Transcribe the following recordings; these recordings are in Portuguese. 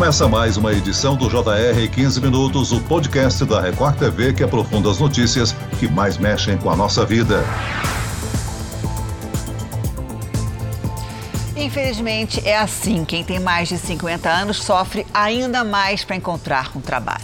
Começa mais uma edição do JR 15 Minutos, o podcast da Record TV que aprofunda as notícias que mais mexem com a nossa vida. Infelizmente, é assim. Quem tem mais de 50 anos sofre ainda mais para encontrar um trabalho.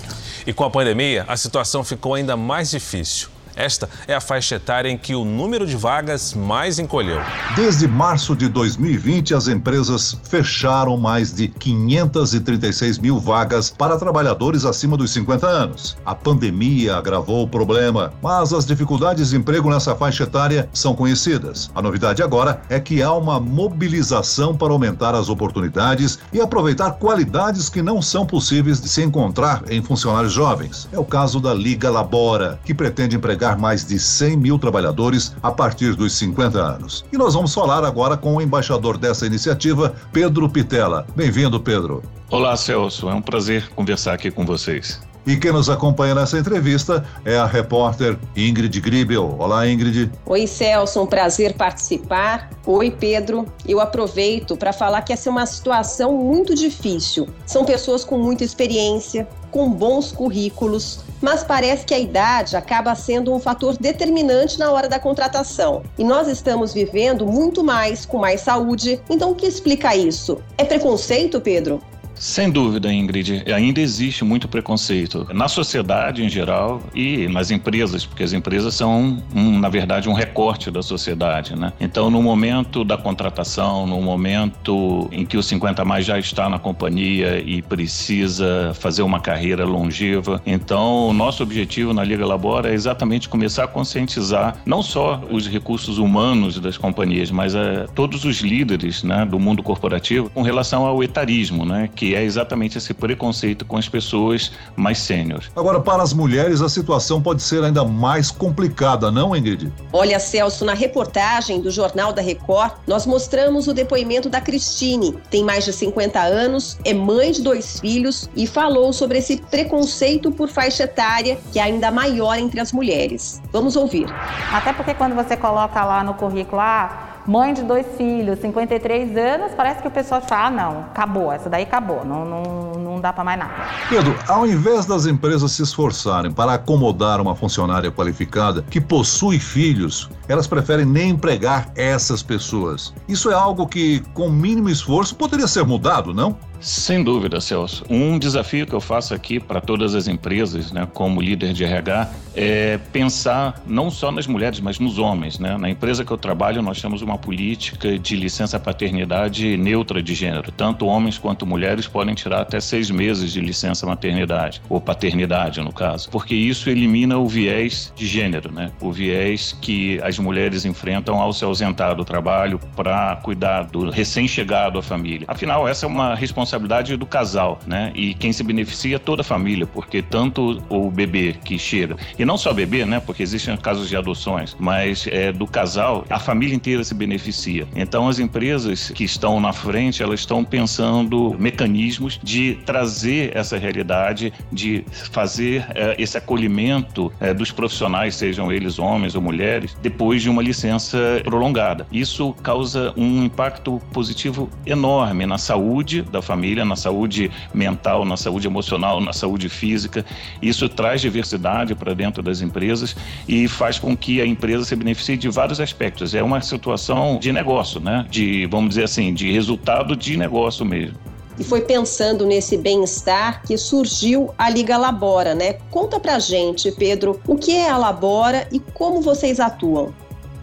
E com a pandemia, a situação ficou ainda mais difícil. Esta é a faixa etária em que o número de vagas mais encolheu. Desde março de 2020, as empresas fecharam mais de 536 mil vagas para trabalhadores acima dos 50 anos. A pandemia agravou o problema, mas as dificuldades de emprego nessa faixa etária são conhecidas. A novidade agora é que há uma mobilização para aumentar as oportunidades e aproveitar qualidades que não são possíveis de se encontrar em funcionários jovens. É o caso da Liga Labora, que pretende empregar empregar mais de 100 mil trabalhadores a partir dos 50 anos. E nós vamos falar agora com o embaixador dessa iniciativa, Pedro Pitela. Bem-vindo, Pedro. Olá, Celso. É um prazer conversar aqui com vocês. E quem nos acompanha nessa entrevista é a repórter Ingrid Gribel. Olá, Ingrid. Oi, Celso, um prazer participar. Oi, Pedro. Eu aproveito para falar que essa é uma situação muito difícil. São pessoas com muita experiência, com bons currículos, mas parece que a idade acaba sendo um fator determinante na hora da contratação. E nós estamos vivendo muito mais com mais saúde. Então, o que explica isso? É preconceito, Pedro? Sem dúvida, Ingrid, ainda existe muito preconceito na sociedade em geral e nas empresas, porque as empresas são, um, na verdade, um recorte da sociedade, né? Então, no momento da contratação, no momento em que o 50 mais já está na companhia e precisa fazer uma carreira longeva, então o nosso objetivo na Liga Labora é exatamente começar a conscientizar não só os recursos humanos das companhias, mas a, eh, todos os líderes, né, do mundo corporativo com relação ao etarismo, né, que que é exatamente esse preconceito com as pessoas mais sêniores. Agora, para as mulheres, a situação pode ser ainda mais complicada, não, Ingrid? Olha, Celso, na reportagem do Jornal da Record, nós mostramos o depoimento da Cristine. Tem mais de 50 anos, é mãe de dois filhos e falou sobre esse preconceito por faixa etária que é ainda maior entre as mulheres. Vamos ouvir. Até porque quando você coloca lá no currículo, ah, mãe de dois filhos, 53 anos, parece que o pessoal fala, ah, não, acabou, essa daí acabou, não, não, não dá para mais nada. Pedro, ao invés das empresas se esforçarem para acomodar uma funcionária qualificada que possui filhos, elas preferem nem empregar essas pessoas. Isso é algo que, com mínimo esforço, poderia ser mudado, não? Sem dúvida, Celso. Um desafio que eu faço aqui para todas as empresas, né, como líder de RH, é pensar não só nas mulheres, mas nos homens. Né? Na empresa que eu trabalho, nós temos uma política de licença paternidade neutra de gênero. Tanto homens quanto mulheres podem tirar até seis meses de licença maternidade, ou paternidade, no caso, porque isso elimina o viés de gênero, né? o viés que as mulheres enfrentam ao se ausentar do trabalho para cuidar do recém-chegado à família. Afinal, essa é uma responsabilidade responsabilidade do casal, né? E quem se beneficia é toda a família, porque tanto o bebê que chega, e não só bebê, né? Porque existem casos de adoções, mas é, do casal, a família inteira se beneficia. Então as empresas que estão na frente, elas estão pensando mecanismos de trazer essa realidade, de fazer é, esse acolhimento é, dos profissionais, sejam eles homens ou mulheres, depois de uma licença prolongada. Isso causa um impacto positivo enorme na saúde da família família, na saúde mental, na saúde emocional, na saúde física. Isso traz diversidade para dentro das empresas e faz com que a empresa se beneficie de vários aspectos. É uma situação de negócio, né? De, vamos dizer assim, de resultado de negócio mesmo. E foi pensando nesse bem-estar que surgiu a Liga Labora, né? Conta pra gente, Pedro, o que é a Labora e como vocês atuam.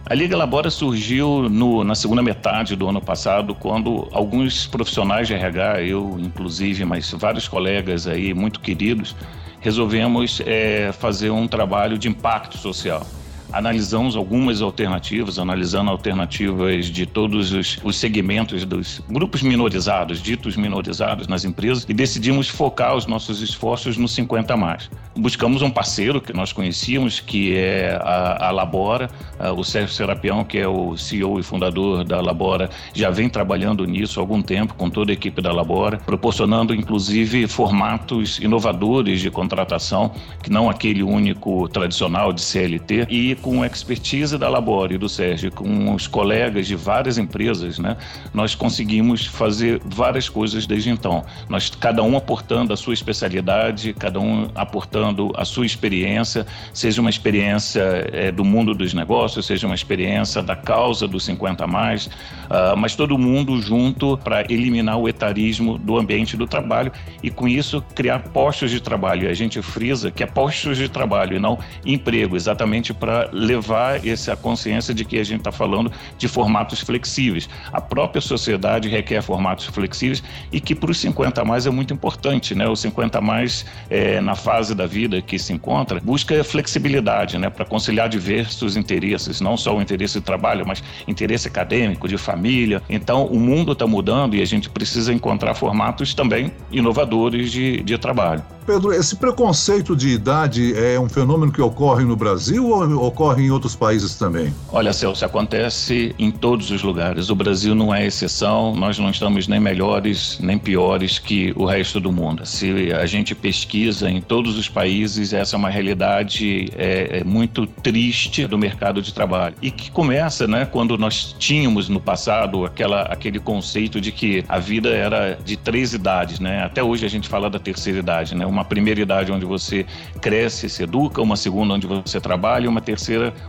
A Liga Labora surgiu no, na segunda metade do ano passado, quando alguns profissionais de RH, eu inclusive, mas vários colegas aí muito queridos, resolvemos é, fazer um trabalho de impacto social analisamos algumas alternativas, analisando alternativas de todos os, os, segmentos dos grupos minorizados, ditos minorizados nas empresas, e decidimos focar os nossos esforços no 50 mais. buscamos um parceiro que nós conhecíamos, que é a, a Labora, o Sérgio Serapião, que é o CEO e fundador da Labora, já vem trabalhando nisso há algum tempo com toda a equipe da Labora, proporcionando inclusive formatos inovadores de contratação, que não aquele único tradicional de CLT, e com a expertise da Labora e do Sérgio, com os colegas de várias empresas, né, nós conseguimos fazer várias coisas desde então. Nós cada um aportando a sua especialidade, cada um aportando a sua experiência, seja uma experiência é, do mundo dos negócios, seja uma experiência da causa dos 50 a mais, uh, mas todo mundo junto para eliminar o etarismo do ambiente do trabalho e com isso criar postos de trabalho. E a gente frisa que é postos de trabalho e não emprego, exatamente para levar essa consciência de que a gente está falando de formatos flexíveis. A própria sociedade requer formatos flexíveis e que para os 50 a mais é muito importante, né? O 50 a mais é, na fase da vida que se encontra busca flexibilidade, né? Para conciliar diversos interesses, não só o interesse de trabalho, mas interesse acadêmico, de família. Então o mundo está mudando e a gente precisa encontrar formatos também inovadores de, de trabalho. Pedro, esse preconceito de idade é um fenômeno que ocorre no Brasil ou ocorre em outros países também? Olha, Celso, acontece em todos os lugares. O Brasil não é exceção, nós não estamos nem melhores nem piores que o resto do mundo. Se a gente pesquisa em todos os países, essa é uma realidade é, é muito triste do mercado de trabalho. E que começa né, quando nós tínhamos no passado aquela, aquele conceito de que a vida era de três idades. Né? Até hoje a gente fala da terceira idade. Né? uma primeira idade onde você cresce, se educa, uma segunda onde você trabalha e uma terceira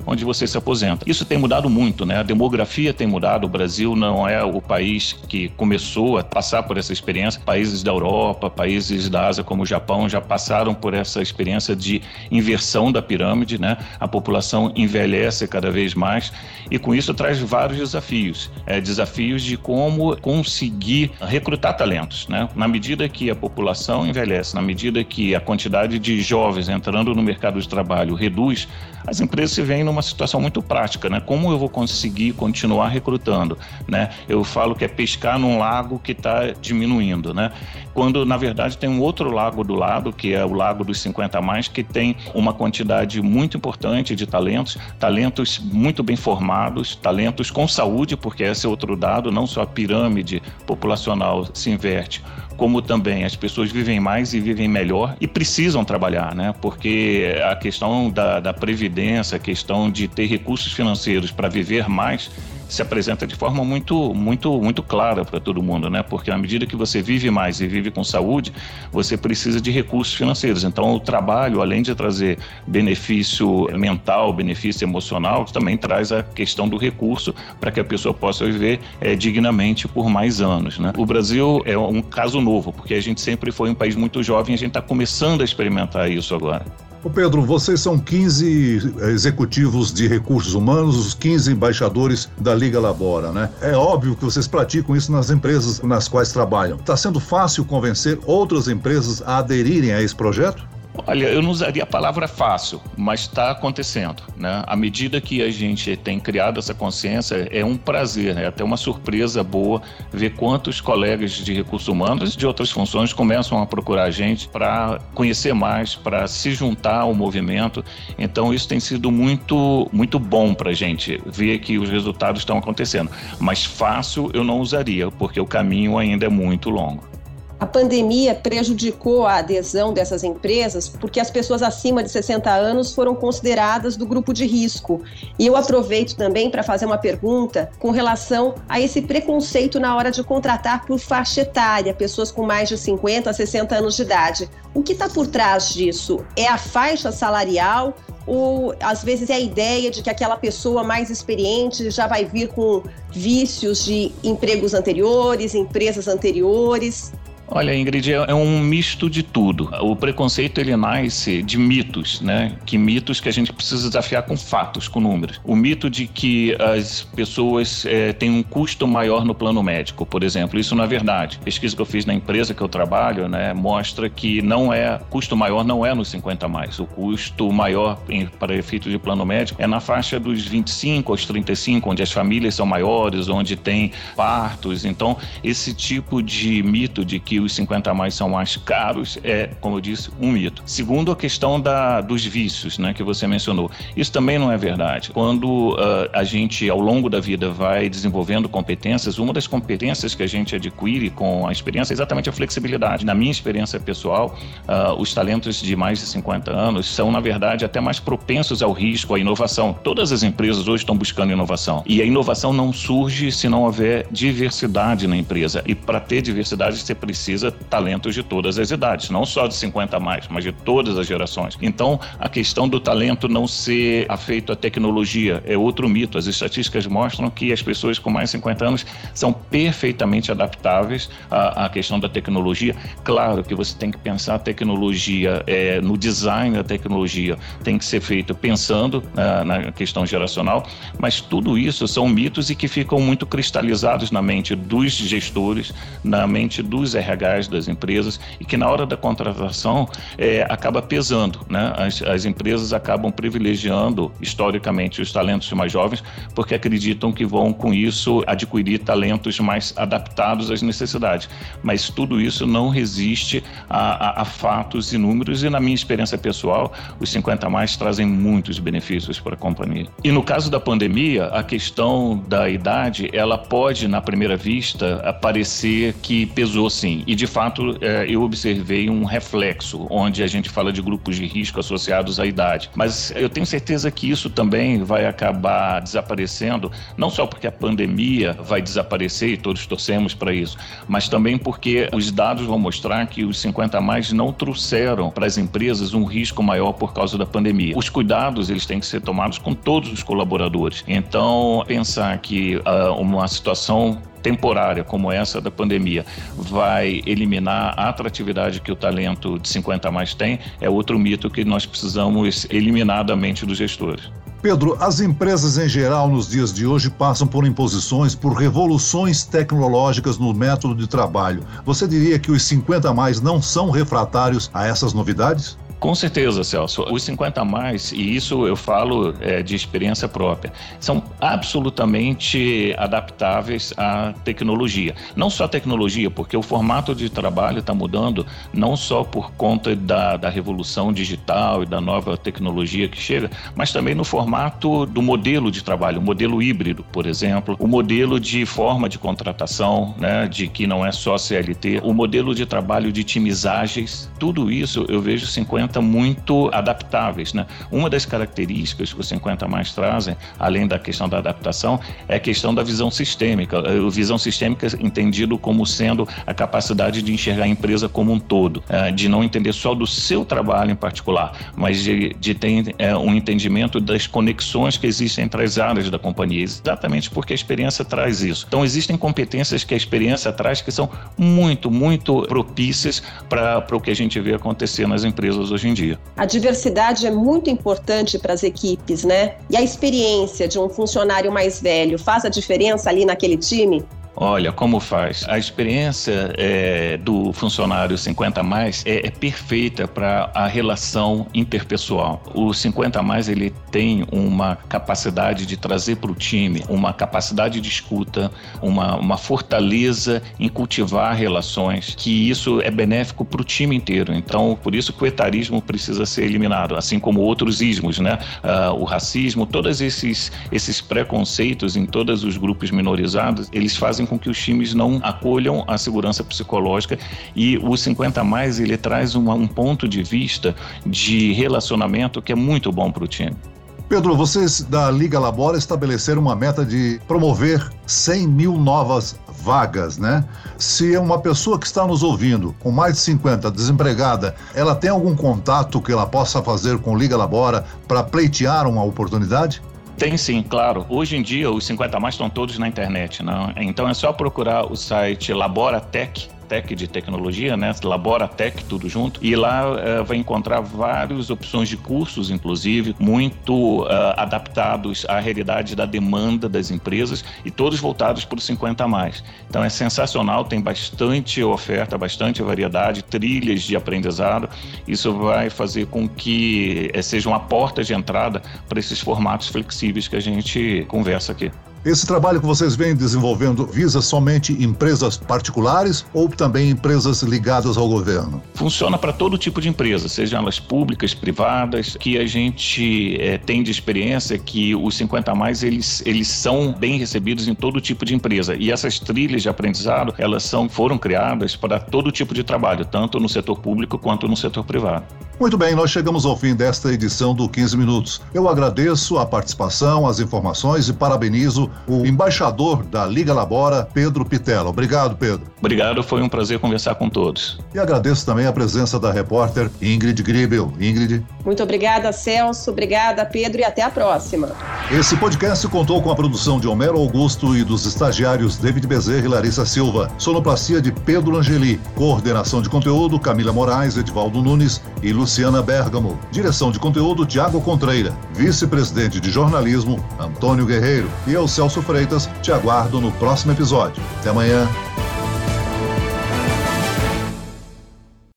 onde você se aposenta. Isso tem mudado muito, né? A demografia tem mudado. O Brasil não é o país que começou a passar por essa experiência. Países da Europa, países da Ásia como o Japão já passaram por essa experiência de inversão da pirâmide, né? A população envelhece cada vez mais e com isso traz vários desafios. É, desafios de como conseguir recrutar talentos, né? Na medida que a população envelhece, na medida medida que a quantidade de jovens entrando no mercado de trabalho reduz, as empresas se veem numa situação muito prática, né? Como eu vou conseguir continuar recrutando, né? Eu falo que é pescar num lago que está diminuindo, né? Quando na verdade tem um outro lago do lado, que é o lago dos 50 a mais, que tem uma quantidade muito importante de talentos, talentos muito bem formados, talentos com saúde, porque esse é outro dado, não só a pirâmide populacional se inverte, como também as pessoas vivem mais e vivem melhor e precisam trabalhar, né? Porque a questão da, da previdência, a questão de ter recursos financeiros para viver mais, se apresenta de forma muito, muito, muito clara para todo mundo, né? Porque à medida que você vive mais e vive com saúde, você precisa de recursos financeiros. Então, o trabalho, além de trazer benefício mental, benefício emocional, também traz a questão do recurso para que a pessoa possa viver é, dignamente por mais anos, né? O Brasil é um caso novo, porque a gente sempre foi um país muito jovem, a gente está começando a experimentar isso agora. Ô Pedro, vocês são 15 executivos de recursos humanos, os 15 embaixadores da Liga Labora, né? É óbvio que vocês praticam isso nas empresas nas quais trabalham. Está sendo fácil convencer outras empresas a aderirem a esse projeto? Olha, eu não usaria a palavra fácil, mas está acontecendo. Né? À medida que a gente tem criado essa consciência, é um prazer, né? até uma surpresa boa ver quantos colegas de recursos humanos e de outras funções começam a procurar a gente para conhecer mais, para se juntar ao movimento. Então, isso tem sido muito, muito bom para a gente ver que os resultados estão acontecendo. Mas fácil eu não usaria, porque o caminho ainda é muito longo. A pandemia prejudicou a adesão dessas empresas porque as pessoas acima de 60 anos foram consideradas do grupo de risco. E eu aproveito também para fazer uma pergunta com relação a esse preconceito na hora de contratar por faixa etária, pessoas com mais de 50 a 60 anos de idade. O que está por trás disso? É a faixa salarial? ou às vezes é a ideia de que aquela pessoa mais experiente já vai vir com vícios de empregos anteriores, empresas anteriores. Olha, Ingrid, é, é um misto de tudo. O preconceito ele nasce de mitos, né? Que mitos que a gente precisa desafiar com fatos, com números. O mito de que as pessoas é, têm um custo maior no plano médico, por exemplo, isso não é verdade. A pesquisa que eu fiz na empresa que eu trabalho, né, mostra que não é custo maior não é nos 50 mais. O custo maior em, para efeito de plano médico é na faixa dos 25 aos 35, onde as famílias são maiores, onde tem partos. Então, esse tipo de mito de que que os 50 a mais são mais caros é, como eu disse, um mito. Segundo, a questão da, dos vícios, né, que você mencionou. Isso também não é verdade. Quando uh, a gente, ao longo da vida, vai desenvolvendo competências, uma das competências que a gente adquire com a experiência é exatamente a flexibilidade. Na minha experiência pessoal, uh, os talentos de mais de 50 anos são, na verdade, até mais propensos ao risco, à inovação. Todas as empresas hoje estão buscando inovação. E a inovação não surge se não houver diversidade na empresa. E para ter diversidade, você precisa talentos de todas as idades, não só de 50 a mais, mas de todas as gerações. Então, a questão do talento não ser afeito à tecnologia é outro mito. As estatísticas mostram que as pessoas com mais de 50 anos são perfeitamente adaptáveis à, à questão da tecnologia. Claro que você tem que pensar a tecnologia é, no design da tecnologia, tem que ser feito pensando na, na questão geracional, mas tudo isso são mitos e que ficam muito cristalizados na mente dos gestores, na mente dos RHs das empresas e que na hora da contratação é, acaba pesando. Né? As, as empresas acabam privilegiando historicamente os talentos mais jovens porque acreditam que vão com isso adquirir talentos mais adaptados às necessidades. Mas tudo isso não resiste a, a, a fatos e números e na minha experiência pessoal, os 50 mais trazem muitos benefícios para a companhia. E no caso da pandemia, a questão da idade, ela pode na primeira vista parecer que pesou sim. E de fato, é, eu observei um reflexo onde a gente fala de grupos de risco associados à idade. Mas eu tenho certeza que isso também vai acabar desaparecendo, não só porque a pandemia vai desaparecer e todos torcemos para isso, mas também porque os dados vão mostrar que os 50 a mais não trouxeram para as empresas um risco maior por causa da pandemia. Os cuidados eles têm que ser tomados com todos os colaboradores. Então, pensar que uh, uma situação temporária como essa da pandemia vai eliminar a atratividade que o talento de 50 a mais tem, é outro mito que nós precisamos eliminar da mente dos gestores. Pedro, as empresas em geral nos dias de hoje passam por imposições, por revoluções tecnológicas no método de trabalho. Você diria que os 50 a mais não são refratários a essas novidades? Com certeza, Celso. Os 50 a mais, e isso eu falo é, de experiência própria, são absolutamente adaptáveis à tecnologia. Não só a tecnologia, porque o formato de trabalho está mudando, não só por conta da, da revolução digital e da nova tecnologia que chega, mas também no formato do modelo de trabalho, o modelo híbrido, por exemplo, o modelo de forma de contratação, né, de que não é só CLT, o modelo de trabalho de times ágeis, tudo isso eu vejo 50 50 muito adaptáveis. Né? Uma das características que os 50 mais trazem, além da questão da adaptação, é a questão da visão sistêmica. A visão sistêmica entendido como sendo a capacidade de enxergar a empresa como um todo, é, de não entender só do seu trabalho em particular, mas de, de ter é, um entendimento das conexões que existem entre as áreas da companhia, exatamente porque a experiência traz isso. Então, existem competências que a experiência traz que são muito, muito propícias para o que a gente vê acontecer nas empresas hoje em dia. A diversidade é muito importante para as equipes, né? E a experiência de um funcionário mais velho faz a diferença ali naquele time? Olha, como faz? A experiência é, do funcionário 50 mais é, é perfeita para a relação interpessoal. O 50 mais ele tem uma capacidade de trazer para o time uma capacidade de escuta, uma, uma fortaleza em cultivar relações, que isso é benéfico para o time inteiro. Então, por isso que o etarismo precisa ser eliminado, assim como outros ismos, né? Uh, o racismo, todos esses, esses preconceitos em todos os grupos minorizados, eles fazem fazem com que os times não acolham a segurança psicológica e o 50 mais ele traz uma, um ponto de vista de relacionamento que é muito bom para o time. Pedro, vocês da Liga Labora estabeleceram uma meta de promover 100 mil novas vagas, né? Se uma pessoa que está nos ouvindo, com mais de 50, desempregada, ela tem algum contato que ela possa fazer com Liga Labora para pleitear uma oportunidade? Tem sim, claro. Hoje em dia, os 50 mais estão todos na internet. Não? Então é só procurar o site Laboratech, Tech de tecnologia, né? Laboratech, tudo junto. E lá uh, vai encontrar várias opções de cursos, inclusive, muito uh, adaptados à realidade da demanda das empresas e todos voltados para os 50 a mais. Então é sensacional, tem bastante oferta, bastante variedade, trilhas de aprendizado. Isso vai fazer com que uh, seja uma porta de entrada para esses formatos flexíveis que a gente conversa aqui. Esse trabalho que vocês vêm desenvolvendo visa somente empresas particulares ou também empresas ligadas ao governo? Funciona para todo tipo de empresa, sejam elas públicas, privadas, que a gente é, tem de experiência que os 50 a mais eles, eles são bem recebidos em todo tipo de empresa. E essas trilhas de aprendizado, elas são, foram criadas para todo tipo de trabalho, tanto no setor público quanto no setor privado. Muito bem, nós chegamos ao fim desta edição do 15 Minutos. Eu agradeço a participação, as informações e parabenizo o embaixador da Liga Labora, Pedro Pitela. Obrigado, Pedro. Obrigado, foi um prazer conversar com todos. E agradeço também a presença da repórter Ingrid Gribel. Ingrid. Muito obrigada, Celso. Obrigada, Pedro, e até a próxima. Esse podcast contou com a produção de Homero Augusto e dos estagiários David Bezerra e Larissa Silva. Sonoplastia de Pedro Angeli. Coordenação de conteúdo Camila Moraes, Edvaldo Nunes e Luciana Bergamo. Direção de conteúdo Tiago Contreira. Vice-presidente de jornalismo Antônio Guerreiro. E eu, Celso Freitas, te aguardo no próximo episódio. Até amanhã.